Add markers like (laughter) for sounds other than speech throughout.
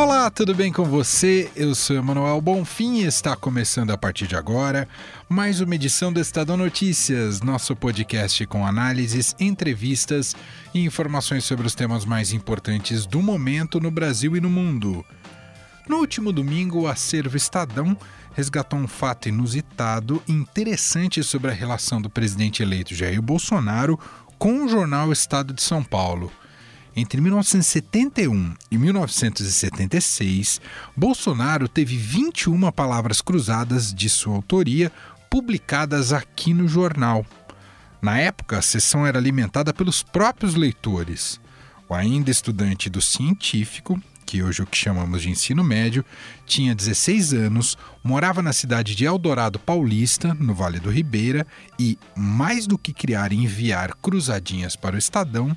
Olá, tudo bem com você? Eu sou Emanuel Bonfim e está começando a partir de agora mais uma edição do Estadão Notícias, nosso podcast com análises, entrevistas e informações sobre os temas mais importantes do momento no Brasil e no mundo. No último domingo, o acervo Estadão resgatou um fato inusitado e interessante sobre a relação do presidente eleito Jair Bolsonaro com o jornal Estado de São Paulo. Entre 1971 e 1976, Bolsonaro teve 21 palavras cruzadas de sua autoria publicadas aqui no jornal. Na época, a sessão era alimentada pelos próprios leitores. O ainda estudante do científico, que hoje é o que chamamos de ensino médio, tinha 16 anos, morava na cidade de Eldorado Paulista, no Vale do Ribeira, e, mais do que criar e enviar cruzadinhas para o Estadão,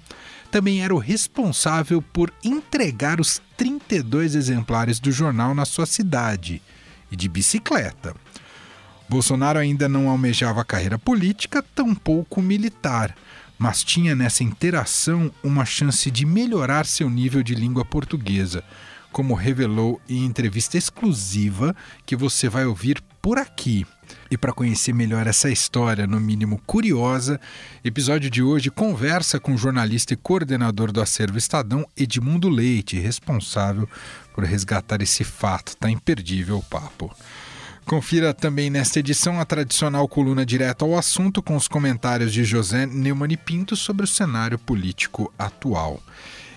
também era o responsável por entregar os 32 exemplares do jornal na sua cidade e de bicicleta. Bolsonaro ainda não almejava carreira política, tampouco militar, mas tinha nessa interação uma chance de melhorar seu nível de língua portuguesa, como revelou em entrevista exclusiva que você vai ouvir por aqui. E para conhecer melhor essa história, no mínimo curiosa, episódio de hoje conversa com o jornalista e coordenador do acervo Estadão, Edmundo Leite, responsável por resgatar esse fato. Tá imperdível o papo. Confira também nesta edição a tradicional coluna direto ao assunto com os comentários de José Neumann e Pinto sobre o cenário político atual.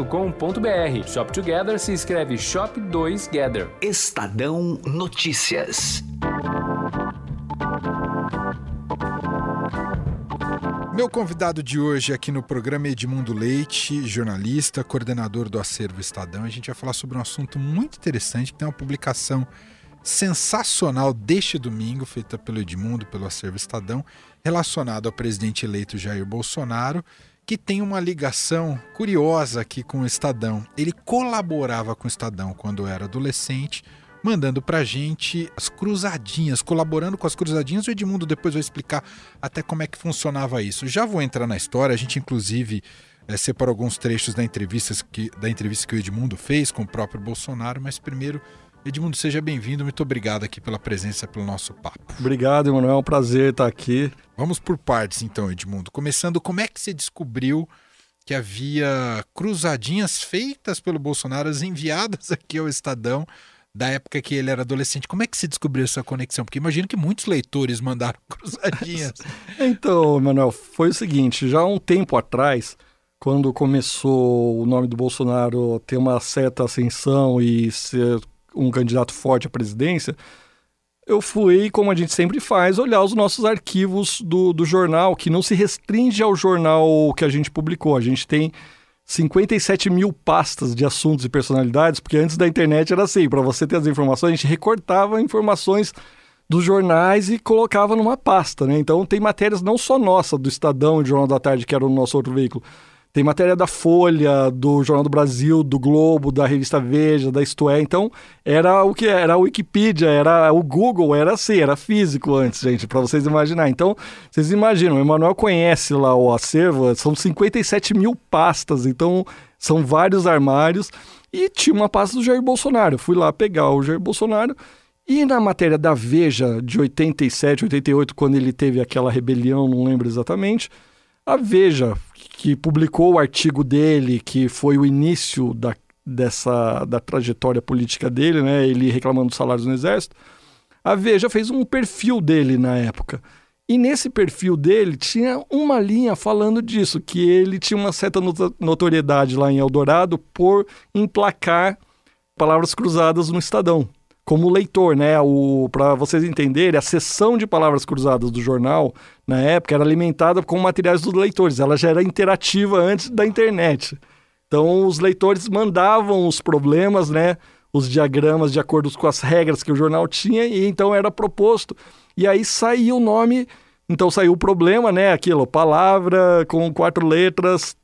shop2gather.com.br. Shop Together se escreve Shop 2 Gather. Estadão Notícias. Meu convidado de hoje aqui no programa é Edmundo Leite, jornalista, coordenador do Acervo Estadão. A gente vai falar sobre um assunto muito interessante que tem uma publicação sensacional deste domingo, feita pelo Edmundo, pelo Acervo Estadão, relacionado ao presidente eleito Jair Bolsonaro que tem uma ligação curiosa aqui com o Estadão. Ele colaborava com o Estadão quando era adolescente, mandando pra gente as cruzadinhas, colaborando com as cruzadinhas. O Edmundo depois vai explicar até como é que funcionava isso. Já vou entrar na história, a gente inclusive é, separou alguns trechos da entrevista, que, da entrevista que o Edmundo fez com o próprio Bolsonaro, mas primeiro Edmundo, seja bem-vindo. Muito obrigado aqui pela presença, pelo nosso papo. Obrigado, Emanuel. É um prazer estar aqui. Vamos por partes, então, Edmundo. Começando, como é que você descobriu que havia cruzadinhas feitas pelo Bolsonaro, enviadas (laughs) aqui ao Estadão, da época que ele era adolescente? Como é que você descobriu essa conexão? Porque imagino que muitos leitores mandaram (laughs) cruzadinhas. então, Emanuel, foi o seguinte: já há um tempo atrás quando começou o nome do Bolsonaro ter uma certa ascensão e ser um candidato forte à presidência, eu fui, como a gente sempre faz, olhar os nossos arquivos do, do jornal, que não se restringe ao jornal que a gente publicou. A gente tem 57 mil pastas de assuntos e personalidades, porque antes da internet era assim, para você ter as informações, a gente recortava informações dos jornais e colocava numa pasta, né? Então tem matérias não só nossa, do Estadão e do Jornal da Tarde, que era o nosso outro veículo, tem matéria da Folha, do Jornal do Brasil, do Globo, da revista Veja, da Isto É. Então, era o que era a Wikipedia, era o Google, era assim, era físico antes, gente, para vocês imaginarem. Então, vocês imaginam, o Emanuel conhece lá o acervo, são 57 mil pastas, então são vários armários. E tinha uma pasta do Jair Bolsonaro. Fui lá pegar o Jair Bolsonaro. E na matéria da Veja de 87, 88, quando ele teve aquela rebelião, não lembro exatamente, a Veja que publicou o artigo dele, que foi o início da, dessa, da trajetória política dele, né? ele reclamando dos salários no Exército, a Veja fez um perfil dele na época. E nesse perfil dele tinha uma linha falando disso, que ele tinha uma certa notoriedade lá em Eldorado por emplacar palavras cruzadas no Estadão. Como leitor, né? Para vocês entenderem, a sessão de palavras cruzadas do jornal na época era alimentada com materiais dos leitores. Ela já era interativa antes da internet. Então os leitores mandavam os problemas, né? Os diagramas de acordo com as regras que o jornal tinha e então era proposto e aí saiu o nome, então saiu o problema, né? Aquilo, palavra com quatro letras,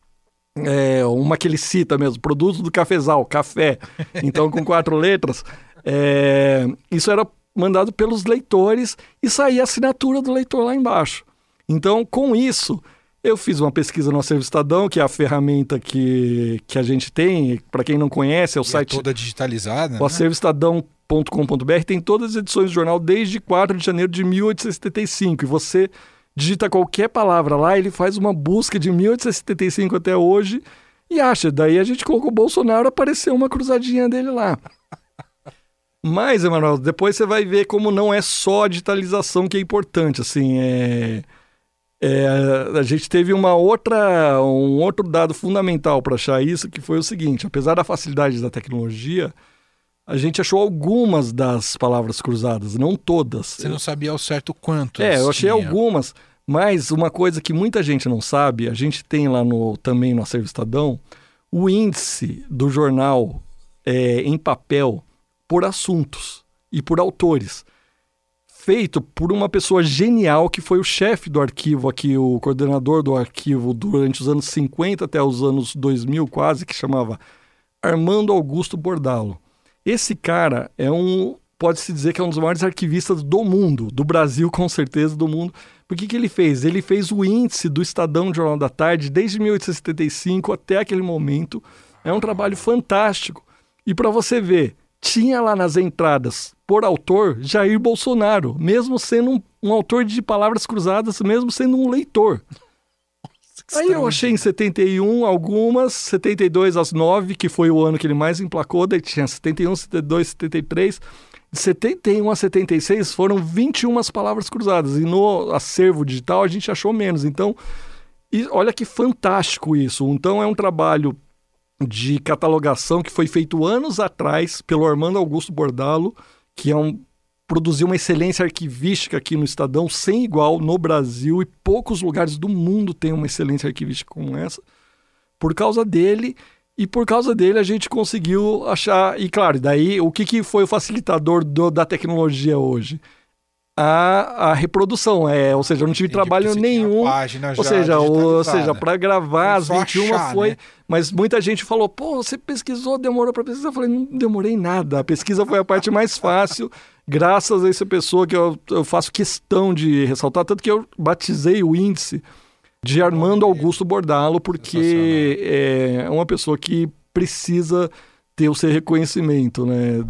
é, uma que ele cita mesmo, produto do cafezal, café. Então, com quatro letras. É, isso era mandado pelos leitores e saía a assinatura do leitor lá embaixo. Então, com isso, eu fiz uma pesquisa no Acervo Estadão, que é a ferramenta que, que a gente tem. Para quem não conhece, é o e é site. É toda digitalizada. O né? Tem todas as edições do jornal desde 4 de janeiro de 1875 e você digita qualquer palavra lá, ele faz uma busca de 1875 até hoje e acha. Daí a gente colocou Bolsonaro, apareceu uma cruzadinha dele lá. Mas, Emanuel, depois você vai ver como não é só a digitalização que é importante, assim, é... É, a gente teve uma outra, um outro dado fundamental para achar isso, que foi o seguinte: apesar da facilidade da tecnologia, a gente achou algumas das palavras cruzadas, não todas. Você não sabia ao certo quantos? É, eu achei tinha. algumas, mas uma coisa que muita gente não sabe, a gente tem lá no também no Acervo Estadão, o índice do jornal é, em papel por assuntos e por autores. Feito por uma pessoa genial que foi o chefe do arquivo aqui, o coordenador do arquivo durante os anos 50 até os anos 2000 quase, que chamava Armando Augusto Bordalo. Esse cara é um, pode-se dizer que é um dos maiores arquivistas do mundo, do Brasil com certeza, do mundo. Por que, que ele fez? Ele fez o índice do Estadão Jornal da Tarde desde 1875 até aquele momento. É um trabalho fantástico. E para você ver, tinha lá nas entradas, por autor, Jair Bolsonaro, mesmo sendo um, um autor de palavras cruzadas, mesmo sendo um leitor. Aí eu achei em 71 algumas, 72 as 9, que foi o ano que ele mais emplacou, daí tinha 71, 72, 73. De 71 a 76 foram 21 palavras cruzadas, e no acervo digital a gente achou menos. Então, e olha que fantástico isso. Então é um trabalho de catalogação que foi feito anos atrás pelo Armando Augusto Bordalo, que é um produziu uma excelência arquivística aqui no Estadão sem igual no Brasil e poucos lugares do mundo têm uma excelência arquivística como essa. Por causa dele e por causa dele a gente conseguiu achar e claro, daí o que, que foi o facilitador do, da tecnologia hoje? A, a reprodução, é, ou seja, eu não tive Entendi, trabalho nenhum. ou seja, ou seja, para gravar as 21 achar, foi, né? mas muita gente falou: "Pô, você pesquisou, demorou para pesquisar". Eu falei: "Não demorei nada. A pesquisa foi a parte mais (laughs) fácil" graças a essa pessoa que eu, eu faço questão de ressaltar, tanto que eu batizei o índice de Armando Augusto Bordalo, porque é uma pessoa que precisa ter o seu reconhecimento, né?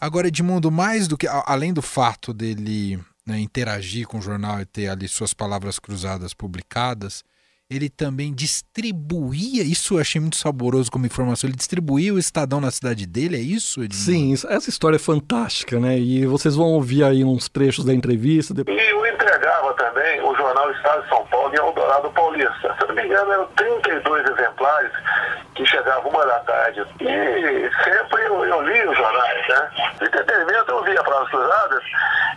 Agora, Edmundo, mais do que além do fato dele né, interagir com o jornal e ter ali suas palavras cruzadas publicadas, ele também distribuía, isso eu achei muito saboroso como informação, ele distribuía o Estadão na cidade dele, é isso? Edmundo? Sim, essa história é fantástica, né? E vocês vão ouvir aí uns trechos da entrevista. Depois... E eu entregava também o jornal Estado de São Paulo em Eldorado Paulista. Se não me engano, eram 32 exemplares que chegavam uma da tarde. E sempre eu, eu li os jornais, né? De entretenimento eu via palavras cruzadas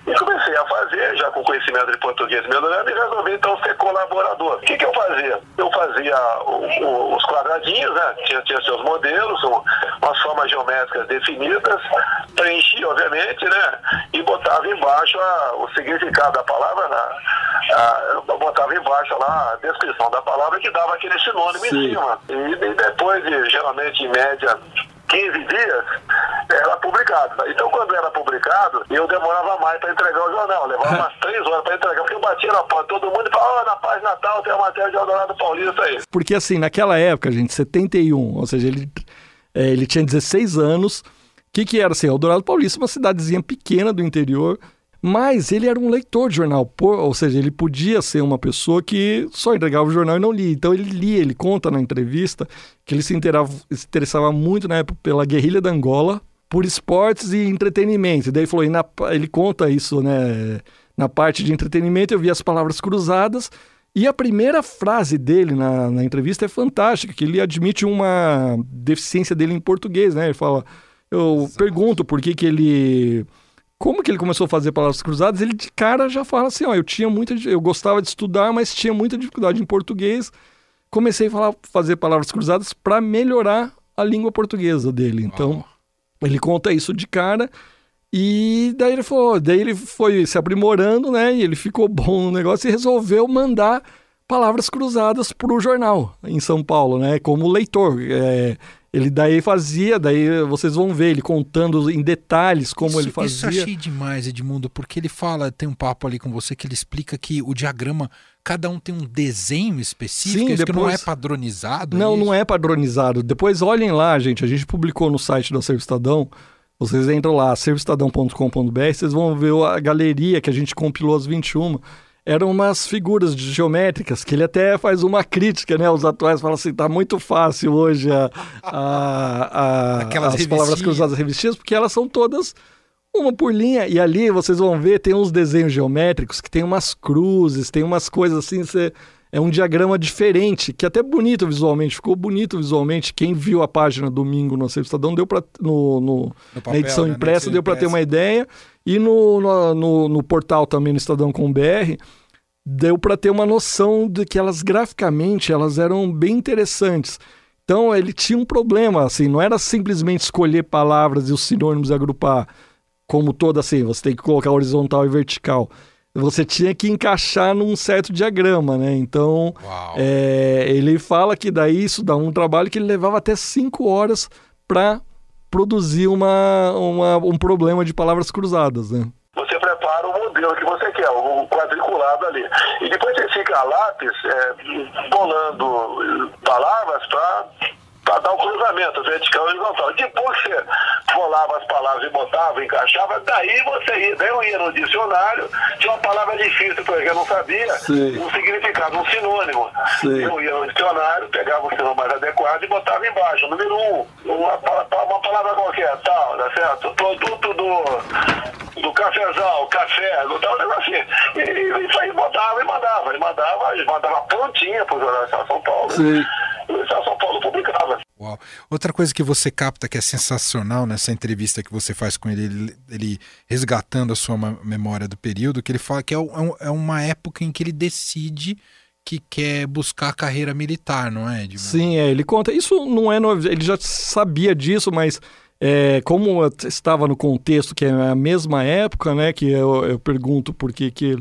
e comecei a fazer, já com conhecimento de português melhorando, e resolvi então ser colaborador. O que, que eu fazia? Eu fazia o, o, os quadradinhos, né? Tinha, tinha seus modelos, um, umas formas geométricas definidas, preenchia, obviamente, né? E botava embaixo a, o significado da palavra, na, a, botava embaixo lá a descrição da palavra que dava aquele sinônimo Sim. em cima. E, e depois de, geralmente, em média, 15 dias, era publicado. Então, quando era publicado, eu demorava mais para entregar o jornal. Levava (laughs) umas três horas para entregar, porque eu batia na porta todo mundo e falava, oh, na página tal tem a matéria de Eldorado Paulista aí. Porque, assim, naquela época, gente, 71, ou seja, ele, é, ele tinha 16 anos. O que, que era assim? Eldorado Paulista, uma cidadezinha pequena do interior, mas ele era um leitor de jornal, ou seja, ele podia ser uma pessoa que só entregava o jornal e não lia. Então ele lia, ele conta na entrevista que ele se, interessava muito na época pela guerrilha da Angola, por esportes e entretenimento. E daí ele falou, na, ele conta isso, né? na parte de entretenimento, eu vi as palavras cruzadas. E a primeira frase dele na, na entrevista é fantástica, que ele admite uma deficiência dele em português, né? Ele fala, eu Exato. pergunto por que que ele como que ele começou a fazer palavras cruzadas, ele de cara já fala assim, ó, eu tinha muita, eu gostava de estudar, mas tinha muita dificuldade em português. Comecei a falar, fazer palavras cruzadas para melhorar a língua portuguesa dele. Então, ele conta isso de cara. E daí ele falou, daí ele foi se aprimorando, né? E ele ficou bom no negócio e resolveu mandar palavras cruzadas para o jornal em São Paulo, né? Como leitor. É, ele daí fazia, daí vocês vão ver ele contando em detalhes como isso, ele fazia. Isso achei demais, Edmundo, porque ele fala, tem um papo ali com você que ele explica que o diagrama, cada um tem um desenho específico, Sim, isso depois... que não é padronizado. Não, é não é padronizado. Depois olhem lá, gente, a gente publicou no site do Acervo Estadão, vocês entram lá, acervoestadão.com.br, vocês vão ver a galeria que a gente compilou as 21 eram umas figuras geométricas que ele até faz uma crítica, né? Os atuais falam assim, tá muito fácil hoje a, a, a as palavras cruzadas revestidas, porque elas são todas uma por linha. E ali vocês vão ver, tem uns desenhos geométricos que tem umas cruzes, tem umas coisas assim, você é um diagrama diferente, que é até bonito visualmente, ficou bonito visualmente. Quem viu a página domingo no Acervo Estadão deu para no, no, no papel, na edição né? impressa, deu para ter uma ideia. E no, no, no, portal também no Estadão com BR, deu para ter uma noção de que elas graficamente elas eram bem interessantes. Então ele tinha um problema, assim, não era simplesmente escolher palavras e os sinônimos e agrupar como toda assim, você tem que colocar horizontal e vertical você tinha que encaixar num certo diagrama, né? Então, é, ele fala que daí isso dá um trabalho que ele levava até cinco horas para produzir uma, uma, um problema de palavras cruzadas, né? Você prepara o modelo que você quer, o quadriculado ali. E depois você fica a lápis é, bolando palavras para para dar o cruzamento vertical e horizontal. Depois você colava as palavras e botava, encaixava, daí você ia, daí eu ia no dicionário, tinha uma palavra difícil, por exemplo, eu não sabia, Sim. um significado, um sinônimo. Sim. Eu ia no dicionário, pegava o sinônimo mais adequado e botava embaixo, número um, uma, uma palavra qualquer, tal, tá certo? Produto do, do cafezal, café, do tal, negócio assim. E, isso aí botava e mandava, e mandava, e mandava prontinha pro Jornal de São Paulo. Sim. E o São Paulo publicava. Uau. Outra coisa que você capta que é sensacional nessa entrevista que você faz com ele, ele, resgatando a sua memória do período, que ele fala que é, é, é, uma época em que ele decide que quer buscar a carreira militar, não é, Edmund? Sim, é, ele conta. Isso não é novo, ele já sabia disso, mas é, como estava no contexto que é a mesma época, né, que eu, eu pergunto por que que...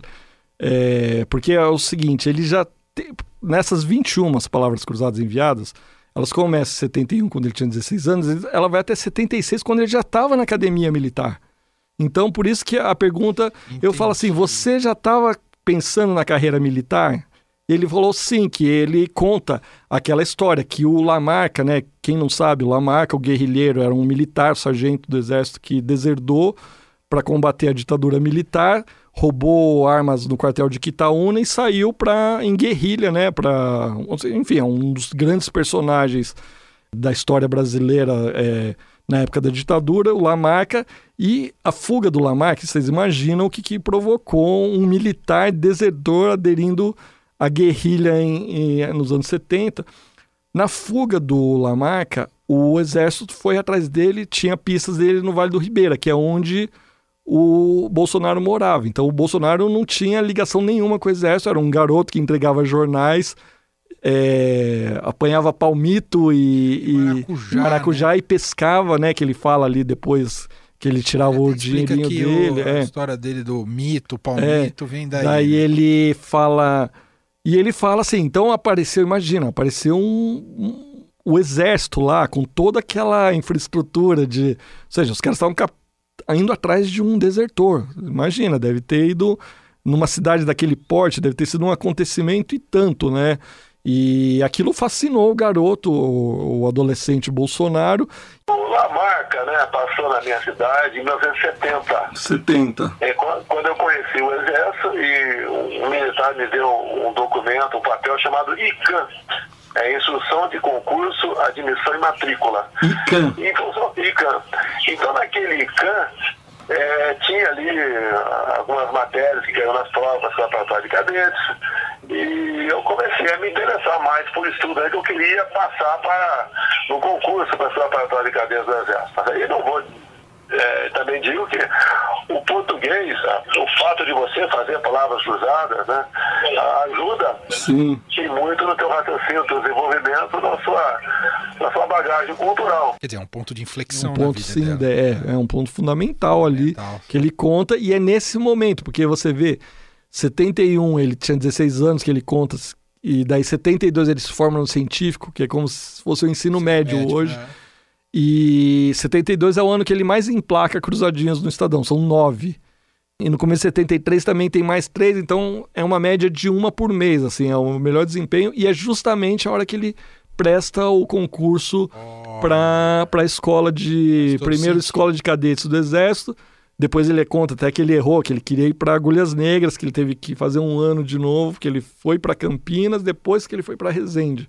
É, porque é o seguinte, ele já... Te, nessas 21 palavras cruzadas enviadas elas começam em 71, quando ele tinha 16 anos, ela vai até 76, quando ele já estava na academia militar. Então, por isso que a pergunta, Entendi. eu falo assim, você já estava pensando na carreira militar? Ele falou sim, que ele conta aquela história que o Lamarca, né? Quem não sabe, o Lamarca, o guerrilheiro, era um militar, sargento do exército que deserdou para combater a ditadura militar roubou armas no quartel de Quitaúna e saiu para em guerrilha, né? Para, enfim, é um dos grandes personagens da história brasileira é, na época da ditadura, o Lamarca, e a fuga do Lamarca, vocês imaginam o que, que provocou um militar desertor aderindo à guerrilha em, em, nos anos 70. Na fuga do Lamarca, o exército foi atrás dele, tinha pistas dele no Vale do Ribeira, que é onde o Bolsonaro morava. Então o Bolsonaro não tinha ligação nenhuma com o exército, era um garoto que entregava jornais, é, apanhava palmito e, e maracujá, maracujá né? e pescava, né? Que ele fala ali depois que ele tirava é, o dinheirinho dele. O, é. A história dele do mito, palmito, é, vem daí. Daí né? ele fala. E ele fala assim: então apareceu, imagina, apareceu um, um o exército lá com toda aquela infraestrutura de. Ou seja, os caras estavam indo atrás de um desertor. Imagina, deve ter ido numa cidade daquele porte, deve ter sido um acontecimento e tanto, né? E aquilo fascinou o garoto, o, adolescente Bolsonaro. O Lamarca, né, passou na minha cidade em 1970. 70. É, quando eu conheci o Exército e um militar me deu um documento, um papel chamado ICAN, é Instrução de Concurso, Admissão e Matrícula. ICAN. ICAN. Então, naquele ICAN, é, tinha ali ah, algumas matérias que caíram nas provas preparatórias de cadetes, e eu comecei a me interessar mais por estudo aí que eu queria passar para no concurso para preparatória de cadetes do Exército. Mas aí não vou é, também digo que o português, o fato de você fazer palavras cruzadas, né, ajuda Sim. e muito no teu raciocínio, no teu desenvolvimento, na sua, na sua bagagem cultural. Quer dizer, é um ponto de inflexão um ponto na vida sim, dela. é, é um ponto fundamental ali Fundamental. que ele conta e é nesse momento, porque você vê 71, ele tinha 16 anos que ele conta e daí 72 ele se forma no científico, que é como se fosse o ensino médio, Médio, hoje. né? E 72 é o ano que ele mais emplaca cruzadinhas no Estadão, são nove. E no começo de 73 também tem mais três, então é uma média de uma por mês, assim, é o melhor desempenho. E é justamente a hora que ele presta o concurso para a escola de. Primeiro, escola de cadetes do Exército. Depois ele conta até que ele errou, que ele queria ir para Agulhas Negras, que ele teve que fazer um ano de novo, que ele foi para Campinas, depois que ele foi para Resende.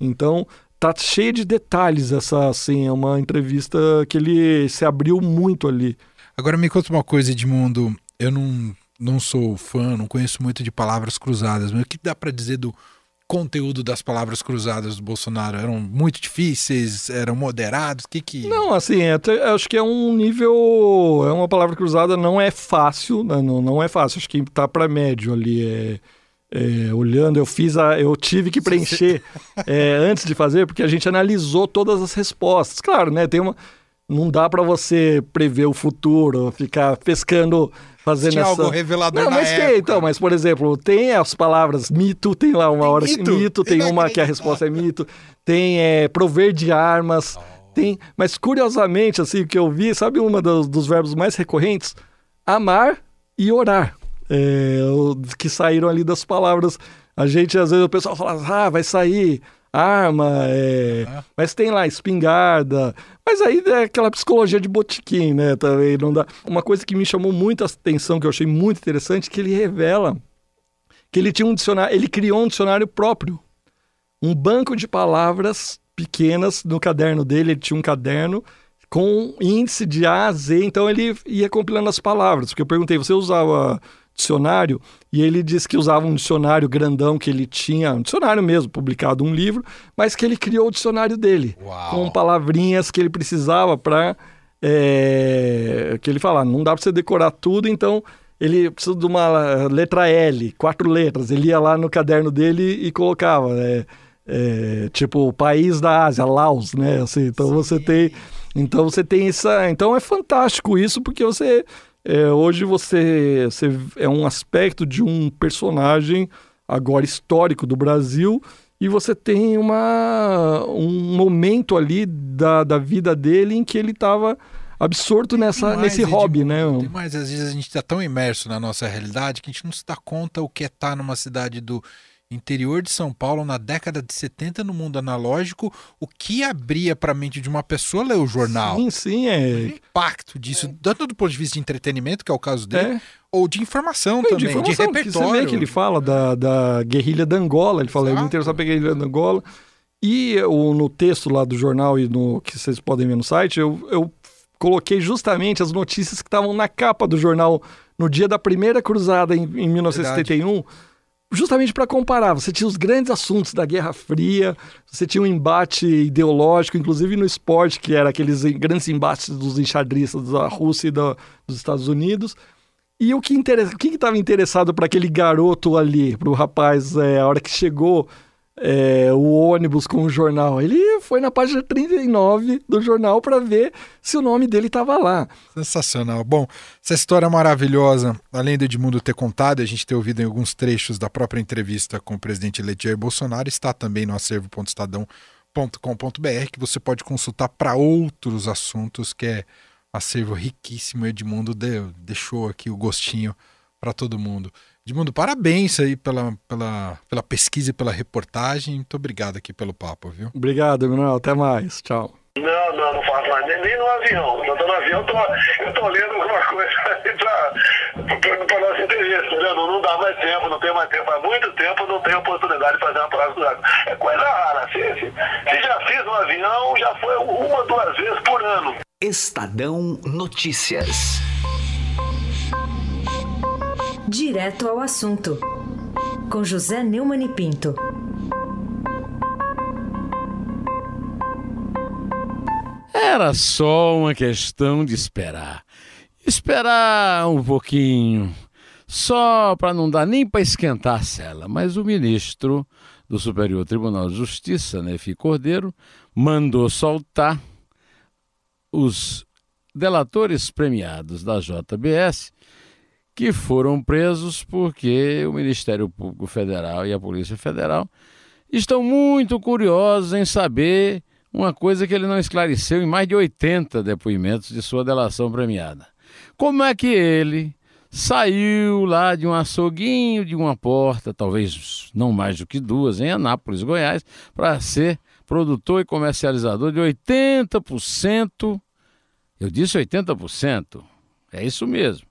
Então, tá cheio de detalhes essa, assim, é uma entrevista que ele se abriu muito ali. Agora me conta uma coisa, Edmundo. Eu não, não sou fã, não conheço muito de palavras cruzadas, mas o que dá para dizer do conteúdo das palavras cruzadas do Bolsonaro? Eram muito difíceis? Eram moderados? O que que... Não, assim, até, acho que é um nível, é uma palavra cruzada, não é fácil, né? não, não é fácil, acho que tá para médio ali, é, é, olhando, eu fiz a, eu tive que preencher é, antes de fazer, porque a gente analisou todas as respostas, claro, né, tem uma, não dá para você prever o futuro, ficar pescando, fazendo Tinha essa... algo revelador Não, mas época. tem, então, mas por exemplo, tem as palavras mito, tem lá uma Tem hora mito? que mito, tem uma que a resposta é mito, tem é, prover de armas, tem, mas curiosamente, assim, o que eu vi, sabe uma dos, dos verbos mais recorrentes? Amar e orar, é, que saíram ali das palavras. A gente, às vezes, o pessoal fala, ah, vai sair arma, é, Ah. mas tem lá espingarda, mas aí é aquela psicologia de botiquim, né, também não dá. Uma coisa que me chamou muito a atenção, que eu achei muito interessante, que ele revela que ele tinha um dicionário, ele criou um dicionário próprio, um banco de palavras pequenas no caderno dele, ele tinha um caderno com índice de A a Z, então ele ia compilando as palavras, porque eu perguntei, você usava dicionário? E ele disse que usava um dicionário grandão que ele tinha, um dicionário mesmo, publicado um livro, mas que ele criou o dicionário dele, Uau. com palavrinhas que ele precisava para que ele fala, não dá para você decorar tudo, então ele precisa de uma letra L, quatro letras. Ele ia lá no caderno dele e colocava, é, é, tipo, o país da Ásia, Laos, né? Assim, então você tem, então você tem essa, então é fantástico isso porque você é, hoje você, você é um aspecto de um personagem agora histórico do Brasil e você tem uma, um momento ali da, da vida dele em que ele estava absorto nessa, mais, nesse hobby, né? Mais, às vezes a gente está tão imerso na nossa realidade que a gente não se dá conta o que é estar numa cidade do interior de São Paulo na década de 70 no mundo analógico, o que abria para a mente de uma pessoa ler o jornal. Sim, sim, O é. impacto disso, tanto do ponto de vista de entretenimento, que é o caso dele, é. ou de informação Não, também, de, informação, porque repertório. Você vê que ele fala da, da guerrilha da Angola, ele fala, eu me Exato. interessava pela guerrilha da Angola. E o, no texto lá do jornal e no que vocês podem ver no site, eu, eu coloquei justamente as notícias que estavam na capa do jornal no dia da primeira cruzada em, em 1971, justamente para comparar. Você tinha os grandes assuntos da Guerra Fria, você tinha um embate ideológico, inclusive no esporte, que era aqueles grandes embates dos enxadristas da Rússia e da- dos Estados Unidos. E o que interessa, estava interessado para aquele garoto ali, para o rapaz, é, a hora que chegou é, o ônibus com o jornal? Ele foi na página 39 do jornal para ver se o nome dele estava lá. Sensacional. Bom, essa história maravilhosa, além do Edmundo ter contado, a gente ter ouvido em alguns trechos da própria entrevista com o presidente Jair Bolsonaro, está também no acervo.estadão.com.br, que você pode consultar para outros assuntos, que é acervo riquíssimo. Edmundo deu, deixou aqui o gostinho para todo mundo. Edmundo, parabéns aí pela, pela, pela pesquisa e pela reportagem. Muito obrigado aqui pelo papo, viu? Obrigado, Emanuel. Até mais. Tchau. Não, não, não faço mais, nem, nem no avião. Eu tô no avião, eu tô, eu tô lendo alguma coisa aí pra, pra, pra nossa entrevista, entendeu? Não, não dá mais tempo, não tem mais tempo. Há muito tempo não tenho oportunidade de fazer uma palavra cruzada. É coisa rara. Se, se, se já fiz no avião, já foi uma, duas vezes por ano. Estadão Notícias. Direto ao assunto, com José Neumann e Pinto. Era só uma questão de esperar. Esperar um pouquinho, só para não dar nem para esquentar a cela. Mas o ministro do Superior Tribunal de Justiça, Nefi Cordeiro, mandou soltar os delatores premiados da JBS que foram presos porque o Ministério Público Federal e a Polícia Federal estão muito curiosos em saber uma coisa que ele não esclareceu em mais de 80 depoimentos de sua delação premiada. Como é que ele saiu lá de um açouguinho, de uma porta, talvez não mais do que duas, em Anápolis, Goiás, para ser produtor e comercializador de 80%, eu disse 80%, é isso mesmo,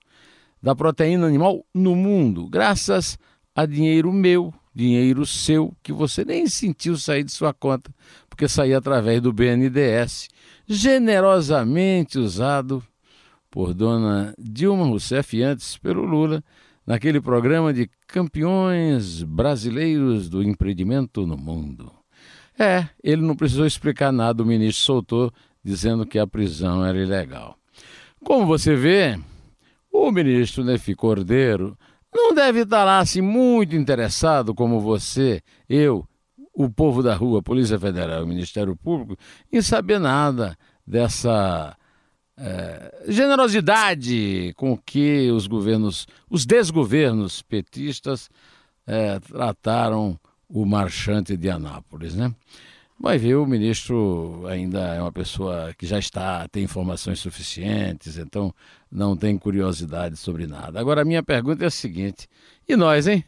da proteína animal no mundo, graças a dinheiro meu, dinheiro seu, que você nem sentiu sair de sua conta, porque saía através do BNDES, generosamente usado por dona Dilma Rousseff e antes pelo Lula, naquele programa de campeões brasileiros do empreendimento no mundo. É, ele não precisou explicar nada, o ministro soltou dizendo que a prisão era ilegal. Como você vê, o ministro Nefi Cordeiro não deve estar lá assim muito interessado como você, eu, o povo da rua, Polícia Federal, Ministério Público, em saber nada dessa é, generosidade com que os governos, os desgovernos petistas é, trataram o marchante de Anápolis, né? Vai ver, o ministro ainda é uma pessoa que já está, tem informações suficientes, então não tem curiosidade sobre nada. Agora, a minha pergunta é a seguinte: e nós, hein?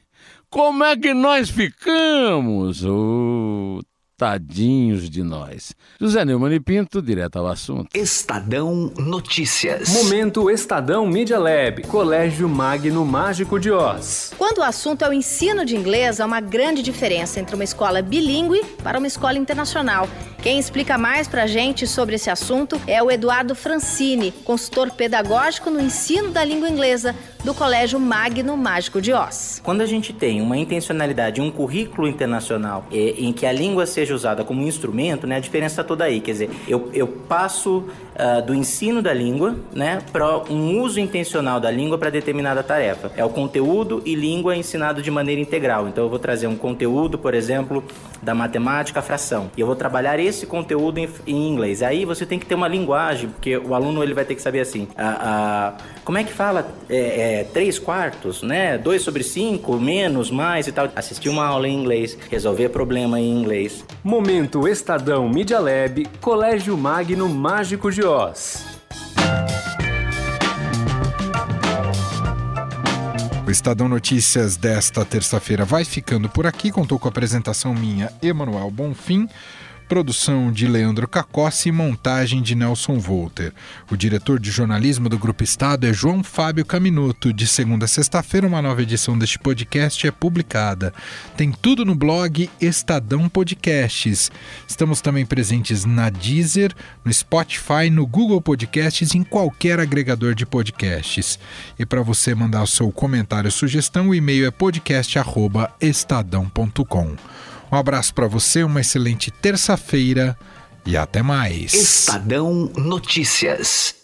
Como é que nós ficamos? Oh, Tadinhos de nós. José Neumann e Pinto, direto ao assunto. Estadão Notícias. Momento Estadão Media Lab, Colégio Magno Mágico de Oz. Quando o assunto é o ensino de inglês, há uma grande diferença entre uma escola bilíngue para uma escola internacional. Quem explica mais pra gente sobre esse assunto é o Eduardo Francini, consultor pedagógico no ensino da língua inglesa do Colégio Magno Mágico de Oz. Quando a gente tem uma intencionalidade, um currículo internacional é, em que a língua seja usada como instrumento, né, a diferença está toda aí. Quer dizer, eu, eu passo uh, do ensino da língua né, para um uso intencional da língua para determinada tarefa. É o conteúdo e língua ensinado de maneira integral. Então eu vou trazer um conteúdo, por exemplo, da matemática, a fração. E eu vou trabalhar esse conteúdo em, em inglês. Aí você tem que ter uma linguagem, porque o aluno ele vai ter que saber assim. Uh, uh, como é que fala? É, é, 3 quartos, né? 2 sobre 5, menos, mais e tal. Assistir uma aula em inglês, resolver problema em inglês. Momento Estadão Media Lab, Colégio Magno Mágico de Oz. O Estadão Notícias desta terça-feira vai ficando por aqui. Contou com a apresentação minha, Emanuel Bonfim. Produção de Leandro Cacossi e montagem de Nelson Volter. O diretor de jornalismo do Grupo Estado é João Fábio Caminuto. De segunda a sexta-feira, uma nova edição deste podcast é publicada. Tem tudo no blog Estadão Podcasts. Estamos também presentes na Deezer, no Spotify, no Google Podcasts e em qualquer agregador de podcasts. E para você mandar o seu comentário ou sugestão, o e-mail é podcast@estadão.com. Um abraço para você, uma excelente terça-feira e até mais. Estadão Notícias.